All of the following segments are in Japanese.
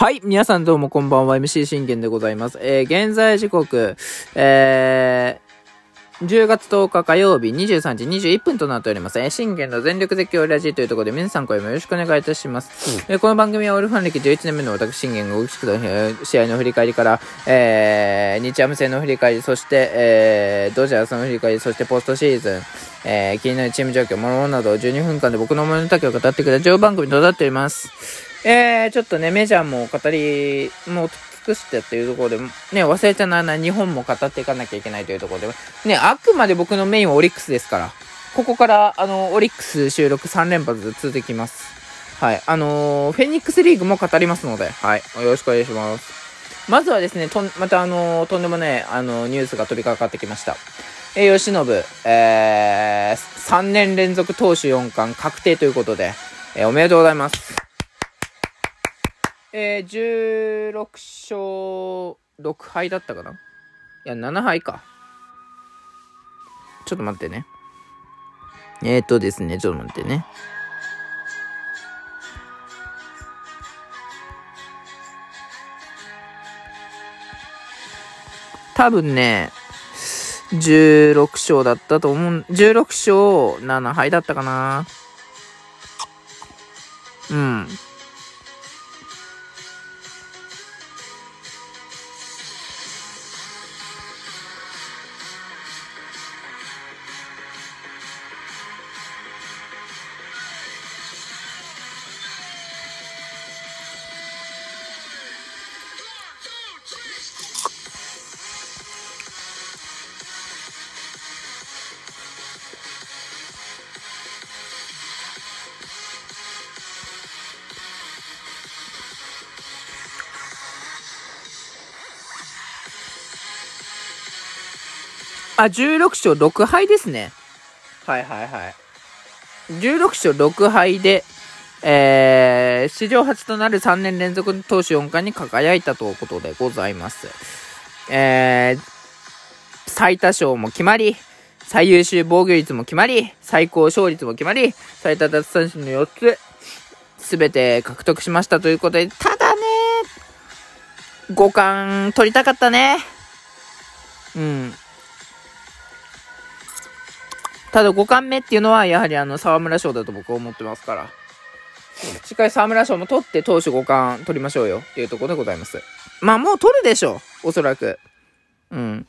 はい。皆さんどうもこんばんは。MC 信玄でございます。えー、現在時刻、えー、10月10日火曜日23時21分となっております。えー、信玄の全力絶叫ラジーというところで皆さん声もよろしくお願いいたします。うん、えー、この番組はオルファン歴11年目の私信玄が大きくと試合の振り返りから、えー、日ハム戦の振り返り、そして、えー、ドジャースの振り返り、そしてポストシーズン、えー、気になるチーム状況、ものなど12分間で僕の思いの丈を語ってくれる情報番組となっております。えー、ちょっとね、メジャーも語り、もう尽くしてっていうところで、ね、忘れちゃならない日本も語っていかなきゃいけないというところで、ね、あくまで僕のメインはオリックスですから、ここから、あの、オリックス収録3連発続きます。はい。あのー、フェニックスリーグも語りますので、はい。よろしくお願いします。まずはですね、とまたあのー、とんでもない、あのー、ニュースが飛びかかってきました。えー、吉信、えー、3年連続投手4冠確定ということで、えー、おめでとうございます。えー、16勝6敗だったかな？いや、7敗か。ちょっと待ってね。えー、っとですね、ちょっと待ってね。多分ね、16勝だったと思う。16勝7敗だったかな。うん。あ、16勝6敗ですね。はいはいはい。16勝6敗で、えー、史上初となる3年連続投手4冠に輝いたということでございます。えー、最多勝も決まり、最優秀防御率も決まり、最高勝率も決まり、最多奪三振の4つ、すべて獲得しましたということで、ただね、5冠取りたかったね。うん。ただ5冠目っていうのは、やはりあの、沢村賞だと僕は思ってますから。しっかり沢村賞も取って投手5冠取りましょうよっていうところでございます。まあもう取るでしょう。おそらく。うん。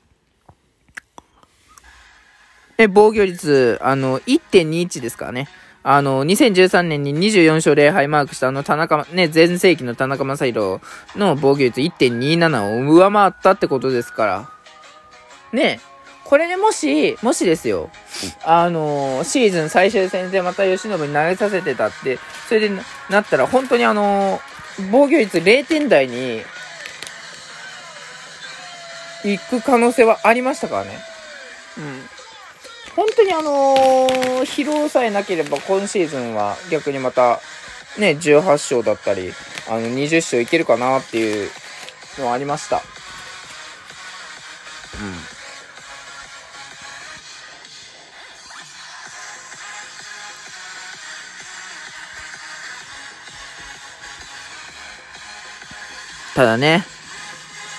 え、防御率、あの、1.21ですからね。あの、2013年に24勝0敗マークしたあの田中、ね、前世紀の田中将大の防御率1.27を上回ったってことですから。ねこれでもし、もしですよ、あのー、シーズン最終戦でまた吉信に投げさせてたって、それでなったら本当にあのー、防御率0点台に、行く可能性はありましたからね。うん。本当にあのー、疲労さえなければ今シーズンは逆にまた、ね、18勝だったり、あの、20勝いけるかなっていうのはありました。うん。ただね、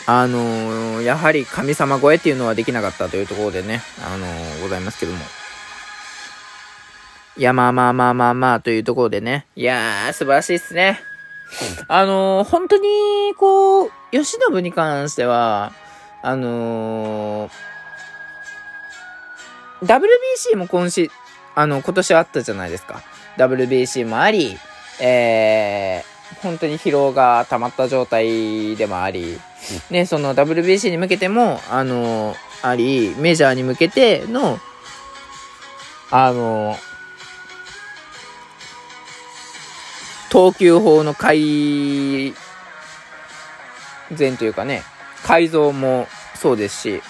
あのー、やはり神様超えっていうのはできなかったというところでね、あのー、ございますけども。いや、まあまあまあまあまあというところでね。いやー、素晴らしいっすね。あのー、本当に、こう、吉信に関しては、あの WBC も今し、あの、今年あったじゃないですか。WBC もあり、えー、本当に疲労が溜まった状態でもあり、ね、その WBC に向けても、あの、あり、メジャーに向けての、あの、投球法の改善というかね、改造もそうですし、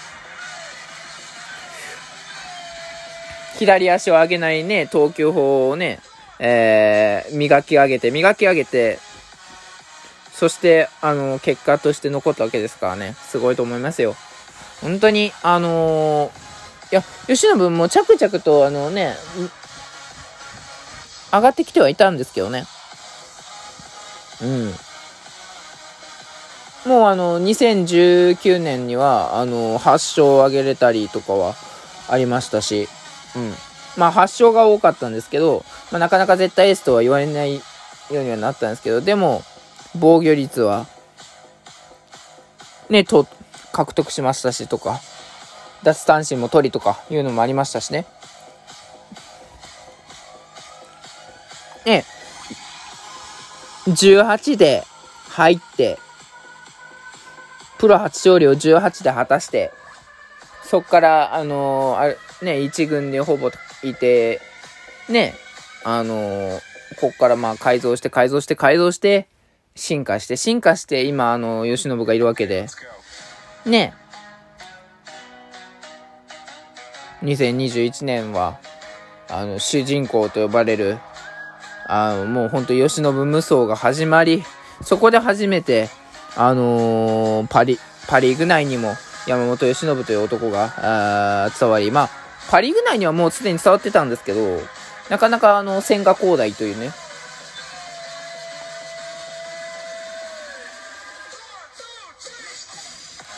左足を上げないね、投球法をね、えー、磨き上げて、磨き上げて、そして、あの、結果として残ったわけですからね、すごいと思いますよ。本当に、あのー、いや、吉野も着々と、あのね、上がってきてはいたんですけどね。うん。もうあの、2019年には、あの、8勝を挙げれたりとかはありましたし、うん。まあ、8勝が多かったんですけど、まあ、なかなか絶対エースとは言われないようにはなったんですけど、でも、防御率は、ね、と、獲得しましたしとか、脱三振も取りとかいうのもありましたしね。ね、18で入って、プロ初勝利を18で果たして、そっから、あのー、あれ、ね、1軍でほぼいて、ね、あのー、こっからまあ改造して改造して改造して、進化して、進化して、今、あの、慶喜がいるわけで、ね、2021年は、あの、主人公と呼ばれる、あの、もうほんと慶喜無双が始まり、そこで初めて、あのー、パリ、パリーグ内にも山本由伸という男が、あ伝わり、まあ、パリーグ内にはもうすでに伝わってたんですけど、なかなかあの、千賀滉大というね、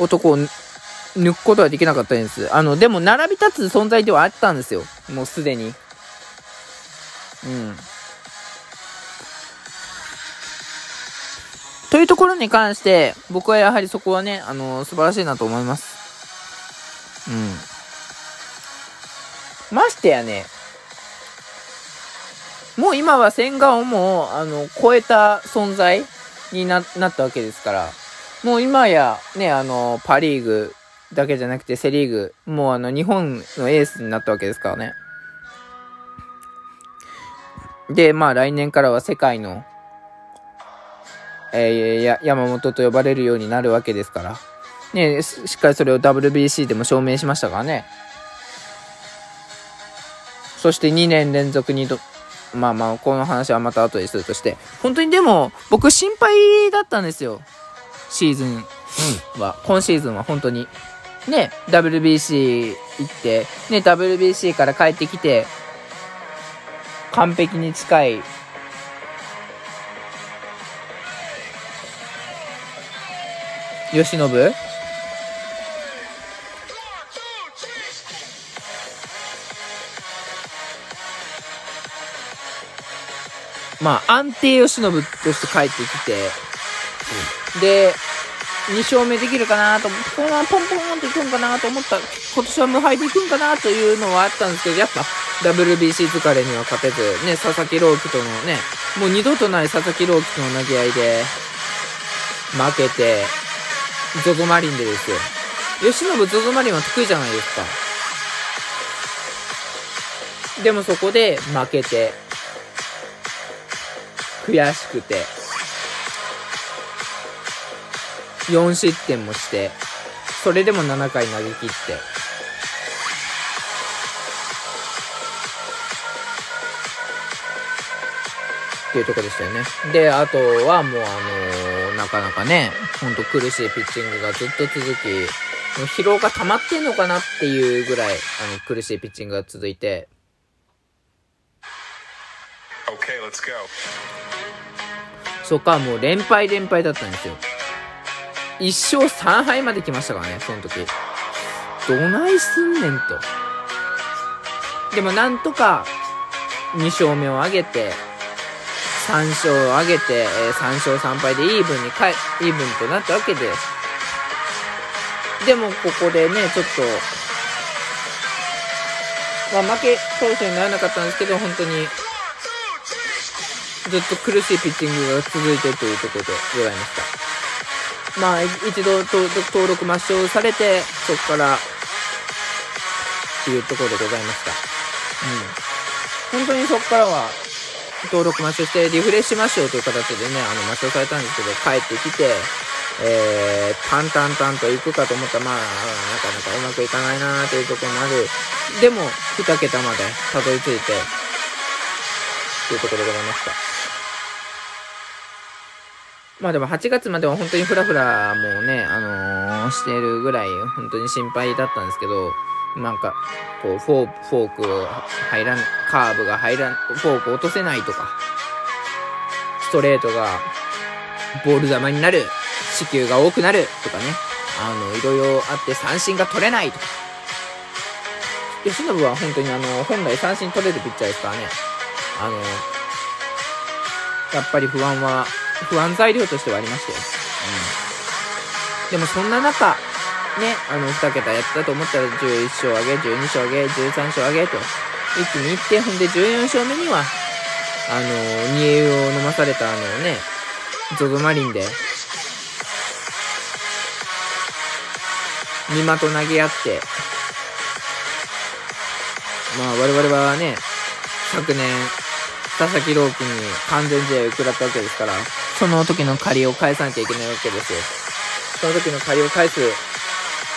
男を抜くことはできなかったんです。あの、でも並び立つ存在ではあったんですよ。もうすでに。うん。というところに関して、僕はやはりそこはね、あの、素晴らしいなと思います。うん。ましてやね、もう今は千賀をもう、あの、超えた存在にななったわけですから、もう今やね、あの、パリーグだけじゃなくてセリーグ、もうあの、日本のエースになったわけですからね。で、まあ来年からは世界のえー、や山本と呼ばれるようになるわけですから。ね、しっかりそれを WBC でも証明しましたからね。そして2年連続にど、まあまあ、この話はまた後でするとして。本当にでも、僕心配だったんですよ。シーズンは。今シーズンは本当に。ね、WBC 行って、ね、WBC から帰ってきて、完璧に近い慶喜まあ、安定慶喜として帰ってきて、で、2勝目できるかなと思って、このままポンポンっていくんかなと思った、今年は無敗でいくんかなというのはあったんですけど、やっぱ WBC 疲れには勝てず、ね、佐々木朗希とのね、もう二度とない佐々木朗希との投げ合いで、負けて、ゾゾマリンでですよ。吉信ゾゾマリンは得意じゃないですか。でもそこで負けて、悔しくて、4失点もして、それでも7回投げ切って、っていうとこでしたよね。で、あとはもうあのー、なかなかね、ほんと苦しいピッチングがずっと続き、もう疲労が溜まってんのかなっていうぐらい、あの、苦しいピッチングが続いて。Okay. そっか、もう連敗連敗だったんですよ。1勝3敗まで来ましたからね、その時。どないすんねんと。でもなんとか2勝目を挙げて、3勝を挙げて、え、3勝3敗でイーブンにかイーブンとなったわけです、でもここでね、ちょっと、まあ負け投手にならなかったんですけど、本当に、ずっと苦しいピッチングが続いてというところでございました。まあ、一度登録抹消されて、そこから、っていうところでございました。うん。本当にそこからは、登録抹消してリフレッシュ抹消という形でね、あの、抹消されたんですけど、帰ってきて、えー、淡々々と行くかと思ったら、まあ、なかなかうまくいかないなというところもある。でも、2桁までたどり着いて、というところでございました。まあでも8月までは本当にフラフラもうね、あのー、してるぐらい本当に心配だったんですけど、なんか、こう、フォー、フォークを入らん、カーブが入らん、フォーク落とせないとか、ストレートがボール球になる、四球が多くなるとかね、あの、いろいろあって三振が取れないとか。由伸は本当にあの、本来三振取れるピッチャーですからね、あの、やっぱり不安は、不安材料としてはありましたよ。うん。でもそんな中、ね、あの、2桁やったと思ったら11勝上げ、12勝上げ、13勝上げと、一気にいって、ほんで14勝目には、あの、煮えを飲まされたあのね、ゾゾマリンで、見まと投げ合って、まあ我々はね、昨年、佐々木朗希に完全試合を食らったわけですから、その時の借りを返さなきゃいけないわけですよ。その時の借りを返す、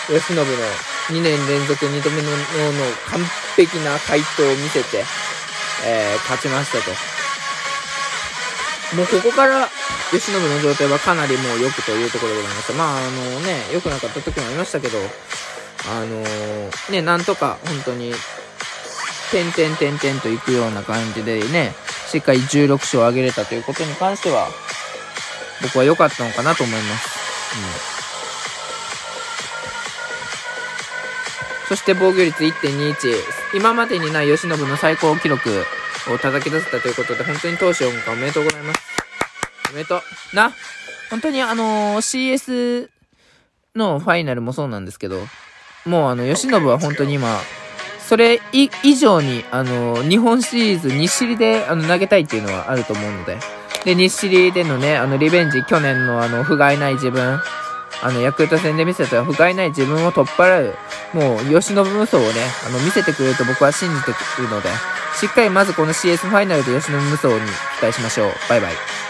吉信の2年連続2度目のの完璧な回答を見せて、えー、勝ちましたと。もうここから吉信の状態はかなりもう良くというところでございました。まあ、あのね、良くなかった時もありましたけど、あのー、ね、なんとか本当に、点々点々といくような感じでね、しっかり16勝を挙げれたということに関しては、僕は良かったのかなと思います。うん。そして防御率1.21。今までにない吉信の最高記録を叩き出せたということで、本当に投手4冠おめでとうございます。おめでとう。な、本当にあのー、CS のファイナルもそうなんですけど、もうあの、吉信は本当に今、それ以上に、あの、日本シリーズ西尻であの投げたいっていうのはあると思うので、で、西リでのね、あの、リベンジ、去年のあの、不甲斐ない自分、あの、ヤクルト戦で見せた不甲斐ない自分を取っ払う、もう、吉信無双をね、あの、見せてくれると僕は信じてくるので、しっかりまずこの CS ファイナルで吉信無双に期待しましょう。バイバイ。